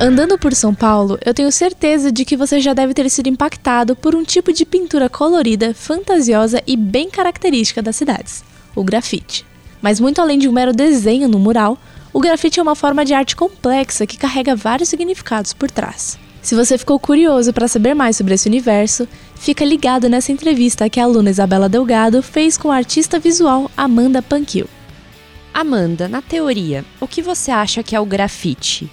Andando por São Paulo, eu tenho certeza de que você já deve ter sido impactado por um tipo de pintura colorida, fantasiosa e bem característica das cidades: o grafite. Mas muito além de um mero desenho no mural, o grafite é uma forma de arte complexa que carrega vários significados por trás. Se você ficou curioso para saber mais sobre esse universo, fica ligado nessa entrevista que a aluna Isabela Delgado fez com a artista visual Amanda Panquil. Amanda, na teoria, o que você acha que é o grafite?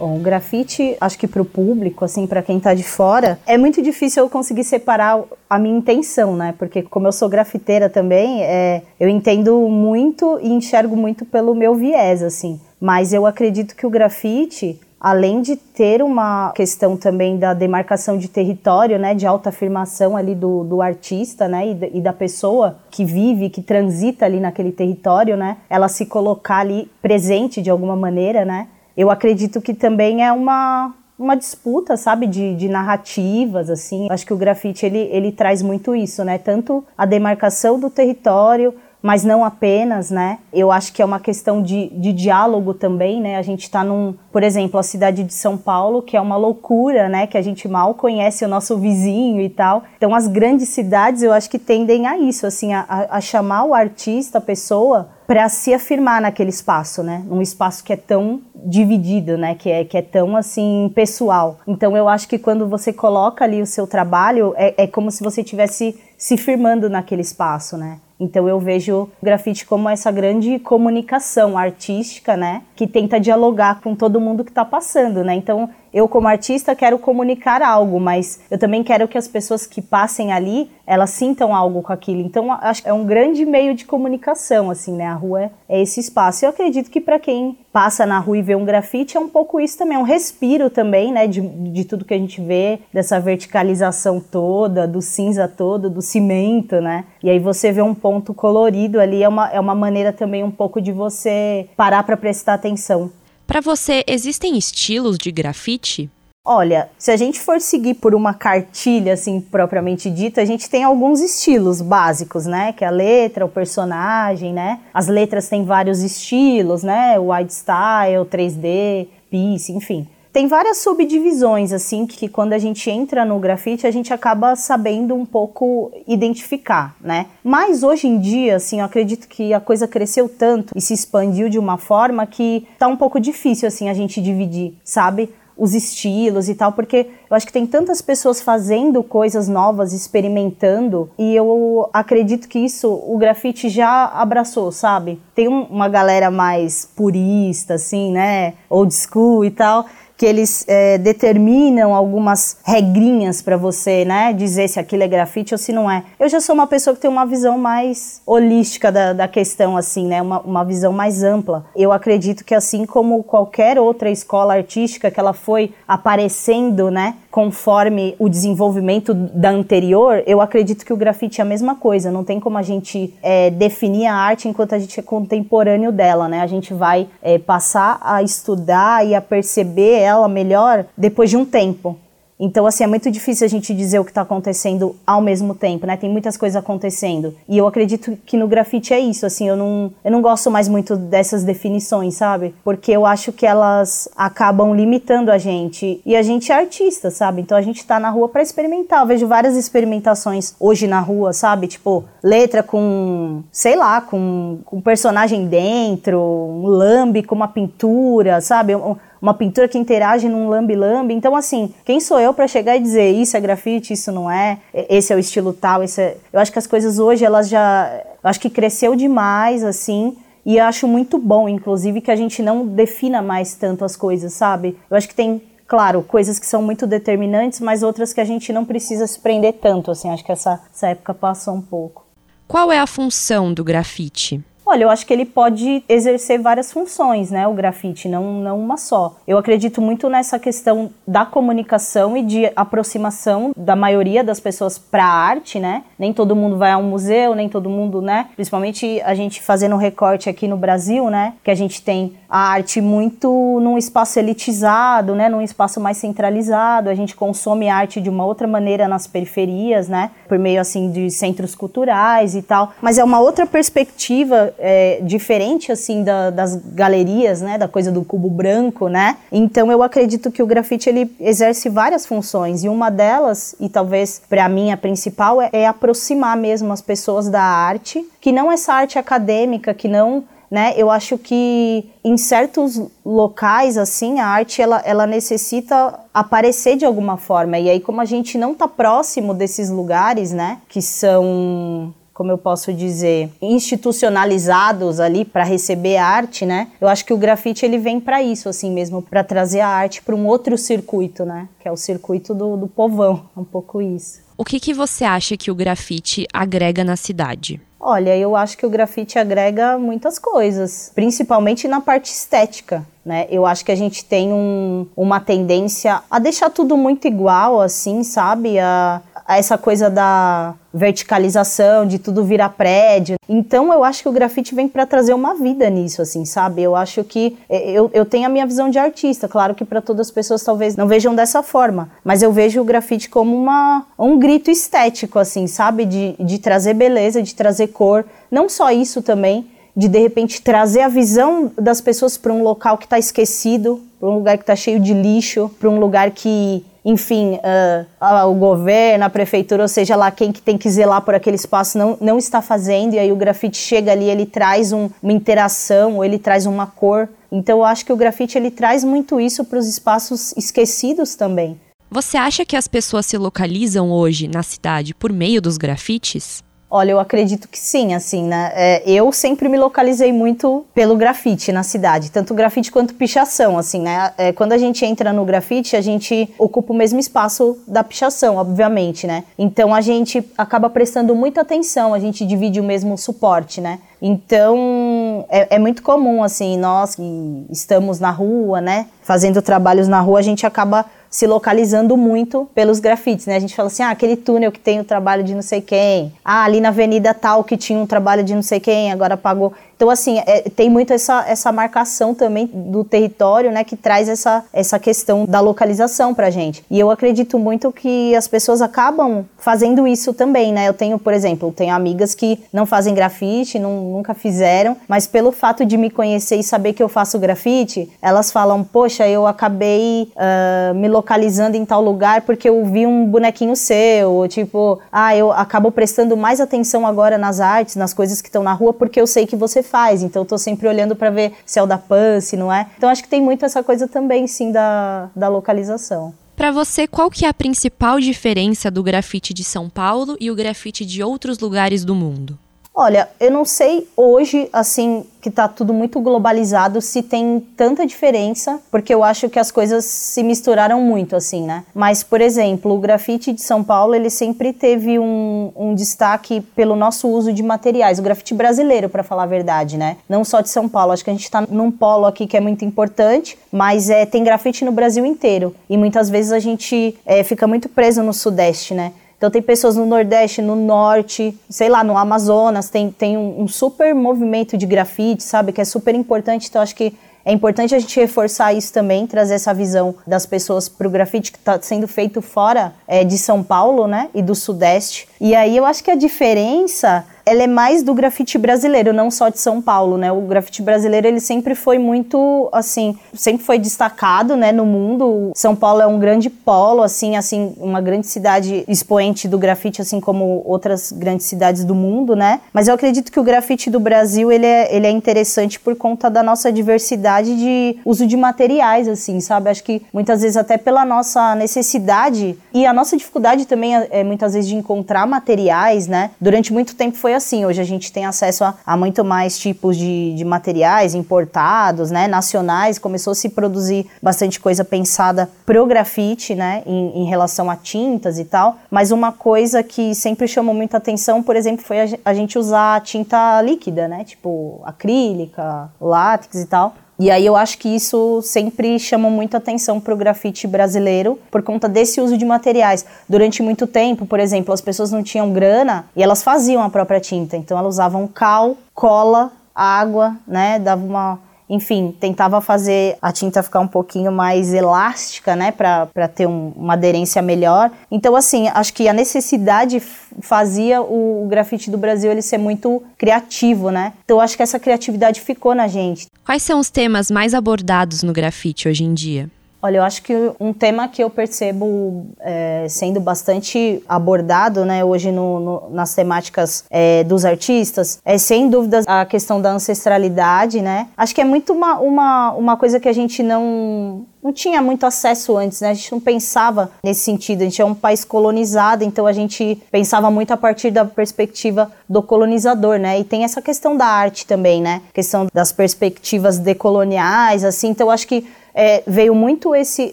O grafite, acho que para o público, assim, para quem está de fora, é muito difícil eu conseguir separar a minha intenção, né? Porque como eu sou grafiteira também, é, eu entendo muito e enxergo muito pelo meu viés, assim. Mas eu acredito que o grafite, além de ter uma questão também da demarcação de território, né, de autoafirmação ali do, do artista, né, e, e, da pessoa que vive, que transita ali naquele território, né, ela se colocar ali presente de alguma maneira, né, eu acredito que também é uma, uma disputa, sabe, de, de narrativas, assim. Acho que o grafite, ele, ele traz muito isso, né? Tanto a demarcação do território, mas não apenas, né? Eu acho que é uma questão de, de diálogo também, né? A gente está num, por exemplo, a cidade de São Paulo, que é uma loucura, né? Que a gente mal conhece o nosso vizinho e tal. Então, as grandes cidades, eu acho que tendem a isso, assim, a, a chamar o artista, a pessoa, para se afirmar naquele espaço, né? Um espaço que é tão dividido, né? Que é, que é tão assim pessoal. Então eu acho que quando você coloca ali o seu trabalho, é, é como se você tivesse se firmando naquele espaço, né? Então eu vejo o grafite como essa grande comunicação artística, né, que tenta dialogar com todo mundo que está passando, né? Então eu como artista quero comunicar algo, mas eu também quero que as pessoas que passem ali, elas sintam algo com aquilo. Então acho que é um grande meio de comunicação assim, né? A rua é, esse espaço. Eu acredito que para quem passa na rua e vê um grafite é um pouco isso também, é um respiro também, né, de, de tudo que a gente vê, dessa verticalização toda, do cinza todo, do cimento, né? E aí você vê um ponto colorido ali, é uma, é uma maneira também um pouco de você parar para prestar atenção. Para você, existem estilos de grafite? Olha, se a gente for seguir por uma cartilha assim propriamente dita, a gente tem alguns estilos básicos, né? Que é a letra, o personagem, né? As letras têm vários estilos, né? Wide style, 3D, piece, enfim tem várias subdivisões, assim, que quando a gente entra no grafite, a gente acaba sabendo um pouco identificar, né? Mas hoje em dia, assim, eu acredito que a coisa cresceu tanto e se expandiu de uma forma que tá um pouco difícil, assim, a gente dividir, sabe? Os estilos e tal, porque eu acho que tem tantas pessoas fazendo coisas novas, experimentando, e eu acredito que isso o grafite já abraçou, sabe? Tem um, uma galera mais purista, assim, né? Old school e tal, que eles é, determinam algumas regrinhas para você, né, dizer se aquilo é grafite ou se não é. Eu já sou uma pessoa que tem uma visão mais holística da, da questão, assim, né, uma, uma visão mais ampla. Eu acredito que assim como qualquer outra escola artística que ela foi aparecendo, né, conforme o desenvolvimento da anterior, eu acredito que o grafite é a mesma coisa. Não tem como a gente é, definir a arte enquanto a gente é contemporâneo dela, né? A gente vai é, passar a estudar e a perceber ela melhor depois de um tempo. Então, assim, é muito difícil a gente dizer o que está acontecendo ao mesmo tempo, né? Tem muitas coisas acontecendo. E eu acredito que no grafite é isso, assim, eu não, eu não gosto mais muito dessas definições, sabe? Porque eu acho que elas acabam limitando a gente. E a gente é artista, sabe? Então a gente está na rua para experimentar. Eu vejo várias experimentações hoje na rua, sabe? Tipo, letra com, sei lá, com, com um personagem dentro, um lambe com uma pintura, sabe? Uma pintura que interage num lambe-lambe. Então, assim, quem sou eu para chegar e dizer isso é grafite, isso não é, esse é o estilo tal, esse é... Eu acho que as coisas hoje, elas já... Eu acho que cresceu demais, assim, e eu acho muito bom, inclusive, que a gente não defina mais tanto as coisas, sabe? Eu acho que tem, claro, coisas que são muito determinantes, mas outras que a gente não precisa se prender tanto, assim. Acho que essa, essa época passou um pouco. Qual é a função do grafite? Olha, eu acho que ele pode exercer várias funções, né, o grafite, não, não uma só. Eu acredito muito nessa questão da comunicação e de aproximação da maioria das pessoas para a arte, né? Nem todo mundo vai a um museu, nem todo mundo, né? Principalmente a gente fazendo um recorte aqui no Brasil, né? Que a gente tem a arte muito num espaço elitizado, né? Num espaço mais centralizado. A gente consome arte de uma outra maneira nas periferias, né? Por meio, assim, de centros culturais e tal. Mas é uma outra perspectiva é, diferente, assim, da, das galerias, né? Da coisa do cubo branco, né? Então, eu acredito que o grafite, ele exerce várias funções. E uma delas, e talvez para mim a principal, é, é aproximar mesmo as pessoas da arte. Que não essa arte acadêmica, que não né? Eu acho que em certos locais assim a arte ela, ela necessita aparecer de alguma forma e aí como a gente não está próximo desses lugares, né? Que são como eu posso dizer, institucionalizados ali para receber arte, né? Eu acho que o grafite ele vem para isso, assim mesmo, para trazer a arte para um outro circuito, né? Que é o circuito do, do povão, um pouco isso. O que, que você acha que o grafite agrega na cidade? Olha, eu acho que o grafite agrega muitas coisas, principalmente na parte estética. Né? Eu acho que a gente tem um, uma tendência a deixar tudo muito igual, assim, sabe? A, a essa coisa da verticalização, de tudo virar prédio. Então eu acho que o grafite vem para trazer uma vida nisso, assim, sabe? Eu acho que é, eu, eu tenho a minha visão de artista, claro que para todas as pessoas talvez não vejam dessa forma, mas eu vejo o grafite como uma, um grito estético, assim, sabe? De, de trazer beleza, de trazer cor. Não só isso também, de de repente trazer a visão das pessoas para um local que está esquecido, para um lugar que está cheio de lixo, para um lugar que enfim, uh, o governo, a prefeitura, ou seja lá quem que tem que zelar por aquele espaço não, não está fazendo, e aí o grafite chega ali, ele traz um, uma interação, ou ele traz uma cor. Então eu acho que o grafite ele traz muito isso para os espaços esquecidos também. Você acha que as pessoas se localizam hoje na cidade por meio dos grafites? Olha, eu acredito que sim, assim, né? É, eu sempre me localizei muito pelo grafite na cidade, tanto grafite quanto pichação, assim, né? É, quando a gente entra no grafite, a gente ocupa o mesmo espaço da pichação, obviamente, né? Então a gente acaba prestando muita atenção, a gente divide o mesmo suporte, né? Então, é, é, muito comum, assim, nós que estamos na rua, né, fazendo trabalhos na rua, a gente acaba se localizando muito pelos grafites, né? A gente fala assim, ah, aquele túnel que tem o trabalho de não sei quem, ah, ali na avenida tal que tinha um trabalho de não sei quem, agora pagou. Então, assim, é, tem muito essa, essa marcação também do território, né, que traz essa, essa questão da localização pra gente. E eu acredito muito que as pessoas acabam fazendo isso também, né? Eu tenho, por exemplo, tenho amigas que não fazem grafite, não, nunca fizeram, mas pelo fato de me conhecer e saber que eu faço grafite, elas falam, poxa, eu acabei uh, me localizando em tal lugar porque eu vi um bonequinho seu, ou tipo, ah, eu acabo prestando mais atenção agora nas artes, nas coisas que estão na rua, porque eu sei que você faz, então eu tô sempre olhando para ver se é o da Pan, se não é. Então acho que tem muito essa coisa também, sim, da, da localização. Para você, qual que é a principal diferença do grafite de São Paulo e o grafite de outros lugares do mundo? Olha, eu não sei hoje, assim, que está tudo muito globalizado, se tem tanta diferença, porque eu acho que as coisas se misturaram muito, assim, né? Mas, por exemplo, o grafite de São Paulo, ele sempre teve um, um destaque pelo nosso uso de materiais, o grafite brasileiro, para falar a verdade, né? Não só de São Paulo, acho que a gente está num polo aqui que é muito importante, mas é, tem grafite no Brasil inteiro, e muitas vezes a gente é, fica muito preso no Sudeste, né? Então tem pessoas no Nordeste, no Norte, sei lá, no Amazonas, tem, tem um, um super movimento de grafite, sabe? Que é super importante. Então acho que é importante a gente reforçar isso também, trazer essa visão das pessoas para o grafite que está sendo feito fora é, de São Paulo, né? E do Sudeste. E aí eu acho que a diferença ela é mais do grafite brasileiro, não só de São Paulo, né? O grafite brasileiro ele sempre foi muito assim, sempre foi destacado, né, no mundo. São Paulo é um grande polo, assim, assim, uma grande cidade expoente do grafite, assim como outras grandes cidades do mundo, né? Mas eu acredito que o grafite do Brasil ele é, ele é interessante por conta da nossa diversidade de uso de materiais, assim, sabe? Acho que muitas vezes até pela nossa necessidade e a nossa dificuldade também é, é muitas vezes de encontrar materiais, né? Durante muito tempo foi assim. Hoje a gente tem acesso a, a muito mais tipos de, de materiais importados, né, nacionais. Começou a se produzir bastante coisa pensada pro grafite, né, em, em relação a tintas e tal. Mas uma coisa que sempre chamou muita atenção, por exemplo, foi a, a gente usar tinta líquida, né, tipo acrílica, látex e tal. E aí eu acho que isso sempre chama muito atenção para o grafite brasileiro por conta desse uso de materiais. Durante muito tempo, por exemplo, as pessoas não tinham grana e elas faziam a própria tinta. Então elas usavam cal, cola, água, né? Dava uma enfim, tentava fazer a tinta ficar um pouquinho mais elástica, né, para ter um, uma aderência melhor. Então, assim, acho que a necessidade fazia o, o, grafite do Brasil ele ser muito criativo, né? Então, acho que essa criatividade ficou na gente. Quais são os temas mais abordados no grafite hoje em dia? Olha, eu acho que um tema que eu percebo é, sendo bastante abordado né, hoje no, no, nas temáticas é, dos artistas é, sem dúvida, a questão da ancestralidade, né? Acho que é muito uma, uma, uma coisa que a gente não, não tinha muito acesso antes, né? A gente não pensava nesse sentido. A gente é um país colonizado, então a gente pensava muito a partir da perspectiva do colonizador, né? E tem essa questão da arte também, né? A questão das perspectivas decoloniais, assim. Então acho que é, veio muito esse,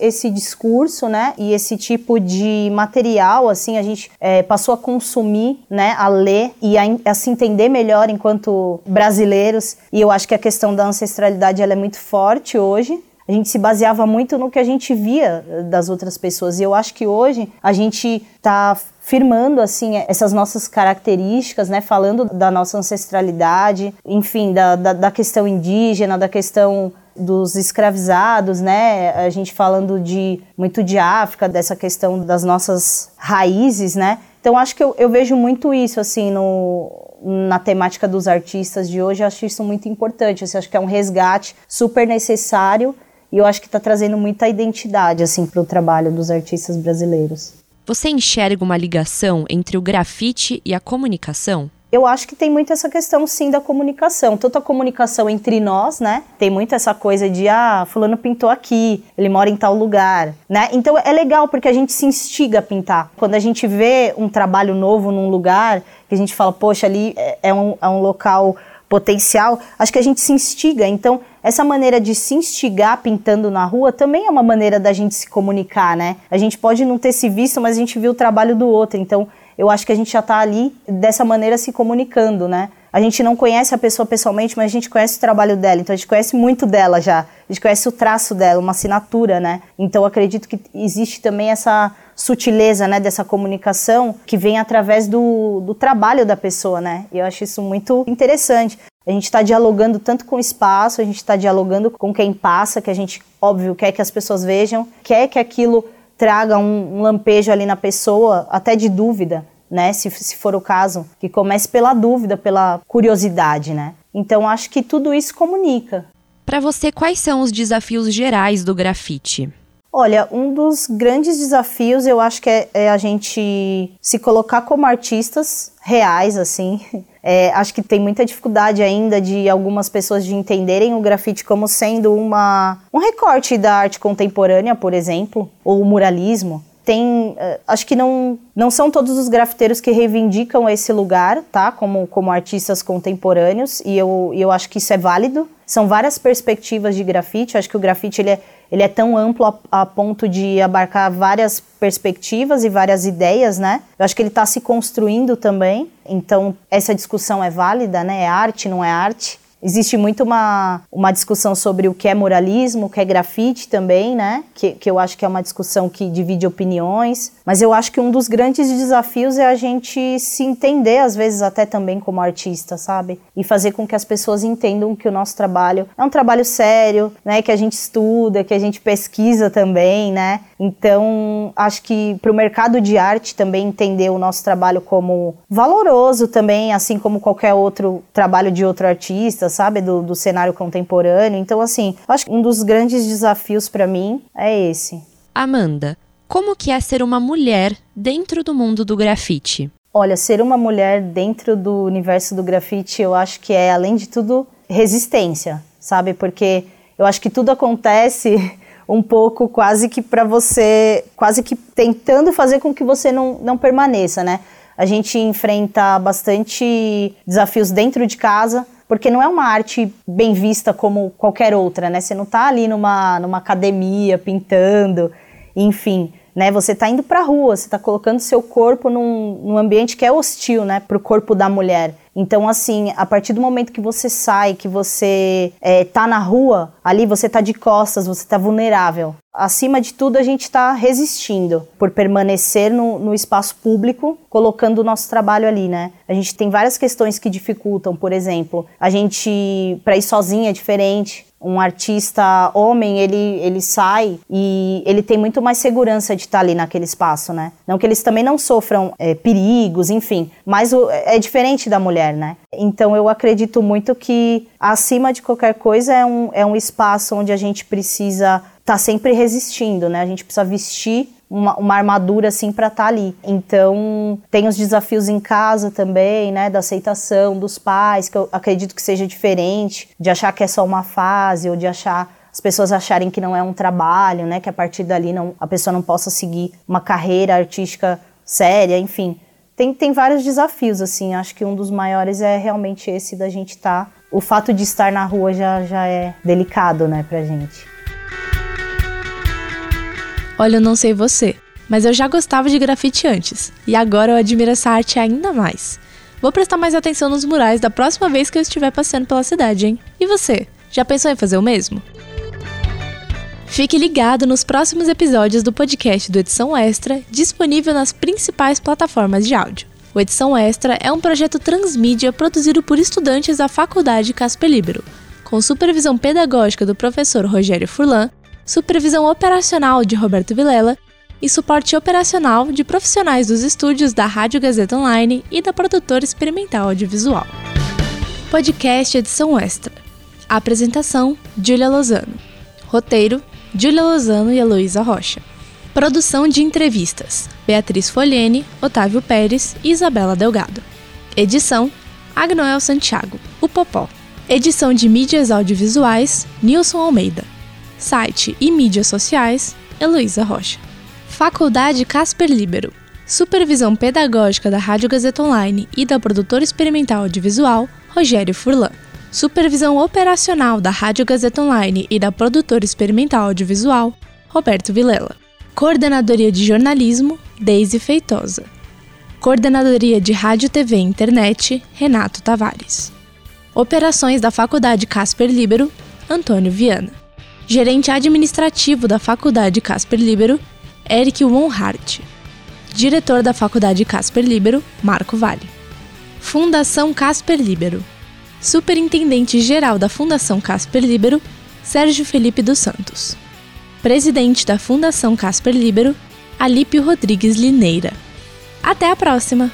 esse discurso, né, e esse tipo de material, assim, a gente é, passou a consumir, né, a ler e a, a, se entender melhor enquanto brasileiros, e eu acho que a questão da ancestralidade, ela é muito forte hoje, a gente se baseava muito no que a gente via das outras pessoas, e eu acho que hoje a gente está firmando assim essas nossas características, né, falando da nossa ancestralidade, enfim, da, da, da questão indígena, da questão dos escravizados, né? A gente falando de muito de África, dessa questão das nossas raízes, né? Então acho que eu, eu vejo muito isso assim no na temática dos artistas de hoje, eu acho isso muito importante. Assim, acho que é um resgate super necessário e eu acho que está trazendo muita identidade assim para o trabalho dos artistas brasileiros. Você enxerga uma ligação entre o grafite e a comunicação? Eu acho que tem muito essa questão, sim, da comunicação. Tanto a comunicação entre nós, né? Tem muito essa coisa de, ah, fulano pintou aqui, ele mora em tal lugar, né? Então é legal porque a gente se instiga a pintar. Quando a gente vê um trabalho novo num lugar, que a gente fala, poxa, ali é, é um, é um local potencial, acho que a gente se instiga. Então, essa maneira de se instigar pintando na rua também é uma maneira da gente se comunicar, né? A gente pode não ter se visto, mas a gente viu o trabalho do outro. Então, eu acho que a gente já está ali dessa maneira se comunicando, né? A gente não conhece a pessoa pessoalmente, mas a gente conhece o trabalho dela, então a gente conhece muito dela já. A gente conhece o traço dela, uma assinatura, né? Então acredito que existe também essa sutileza, né, dessa comunicação que vem através do, do trabalho da pessoa, né? E eu acho isso muito interessante. A gente está dialogando tanto com o espaço, a gente está dialogando com quem passa, que a gente, óbvio, quer que as pessoas vejam, quer que aquilo traga um, um lampejo ali na pessoa, até de dúvida, né? Se, se for o caso, que comece pela dúvida, pela curiosidade, né? Então acho que tudo isso comunica. Para você, quais são os desafios gerais do grafite? Olha, um dos grandes desafios eu acho que é, é a gente se colocar como artistas reais, assim. É, acho que tem muita dificuldade ainda de algumas pessoas de entenderem o grafite como sendo uma, um recorte da arte contemporânea, por exemplo, ou o muralismo tem, uh, acho que não, não são todos os grafiteiros que reivindicam esse lugar, tá? Como, como artistas contemporâneos, e eu, eu acho que isso é válido. São várias perspectivas de grafite, acho que o grafite ele é, ele é tão amplo a, a ponto de abarcar várias perspectivas e várias ideias, né? Eu acho que ele está se construindo também, então essa discussão é válida, né? É arte, não é arte. Existe muito uma, uma discussão sobre o que é muralismo, o que é grafite também, né? Que, que eu acho que é uma discussão que divide opiniões. Mas eu acho que um dos grandes desafios é a gente se entender, às vezes até também como artista, sabe? E fazer com que as pessoas entendam que o nosso trabalho é um trabalho sério, né? Que a gente estuda, que a gente pesquisa também, né? Então, acho que para o mercado de arte também entender o nosso trabalho como valoroso também, assim como qualquer outro trabalho de outro artista sabe, do, do cenário contemporâneo. Então, assim, acho que um dos grandes desafios para mim é esse. Amanda, como que é ser uma mulher dentro do mundo do grafite? Olha, ser uma mulher dentro do universo do grafite, eu acho que é, além de tudo, resistência, sabe? Porque eu acho que tudo acontece um pouco quase que para você, quase que tentando fazer com que você não, não permaneça, né? A gente enfrenta bastante desafios dentro de casa, porque não é uma arte bem vista como qualquer outra, né? Você não está ali numa, numa academia pintando, enfim, né? Você está indo para a rua, você está colocando seu corpo num, num ambiente que é hostil, né, para o corpo da mulher. Então, assim, a partir do momento que você sai, que você é, tá na rua, ali você tá de costas, você tá vulnerável. Acima de tudo, a gente está resistindo por permanecer no, no, espaço público, colocando o nosso trabalho ali, né? A gente tem várias questões que dificultam, por exemplo, a gente, para ir sozinha é diferente, um artista homem, ele, ele sai e ele tem muito mais segurança de estar ali naquele espaço, né? Não que eles também não sofram é, perigos, enfim, mas o, é diferente da mulher, né? Então eu acredito muito que acima de qualquer coisa é um, é um espaço onde a gente precisa estar tá sempre resistindo, né? A gente precisa vestir uma, uma armadura assim para estar tá ali. Então, tem os desafios em casa também, né, da aceitação dos pais, que eu acredito que seja diferente, de achar que é só uma fase ou de achar as pessoas acharem que não é um trabalho, né, que a partir dali não, a pessoa não possa seguir uma carreira artística séria, enfim. Tem, tem vários desafios, assim, acho que um dos maiores é realmente esse da gente estar. Tá, o fato de estar na rua já, já é delicado, né, pra gente. Olha, eu não sei você, mas eu já gostava de grafite antes, e agora eu admiro essa arte ainda mais. Vou prestar mais atenção nos murais da próxima vez que eu estiver passeando pela cidade, hein? E você? Já pensou em fazer o mesmo? Fique ligado nos próximos episódios do podcast do Edição Extra, disponível nas principais plataformas de áudio. O Edição Extra é um projeto transmídia produzido por estudantes da Faculdade Casper Libero, com supervisão pedagógica do professor Rogério Furlan supervisão operacional de Roberto Vilela e suporte operacional de profissionais dos estúdios da Rádio Gazeta Online e da produtora experimental audiovisual. Podcast Edição Extra. Apresentação: Júlia Lozano. Roteiro: Júlia Lozano e Heloísa Rocha. Produção de entrevistas: Beatriz Folhene, Otávio Pérez e Isabela Delgado. Edição: Agnoel Santiago, o Popó. Edição de mídias audiovisuais: Nilson Almeida. Site e mídias sociais, Heloísa Rocha. Faculdade Casper Libero. Supervisão pedagógica da Rádio Gazeta Online e da produtora experimental audiovisual, Rogério Furlan. Supervisão operacional da Rádio Gazeta Online e da produtora experimental audiovisual, Roberto Vilela. Coordenadoria de Jornalismo, Deise Feitosa. Coordenadoria de Rádio, TV e Internet, Renato Tavares. Operações da Faculdade Casper Libero, Antônio Viana gerente administrativo da Faculdade Casper Libero, Eric Wonhart. Diretor da Faculdade Casper Libero, Marco Vale. Fundação Casper Libero. Superintendente-geral da Fundação Casper Libero, Sérgio Felipe dos Santos. Presidente da Fundação Casper Libero, Alípio Rodrigues Lineira. Até a próxima!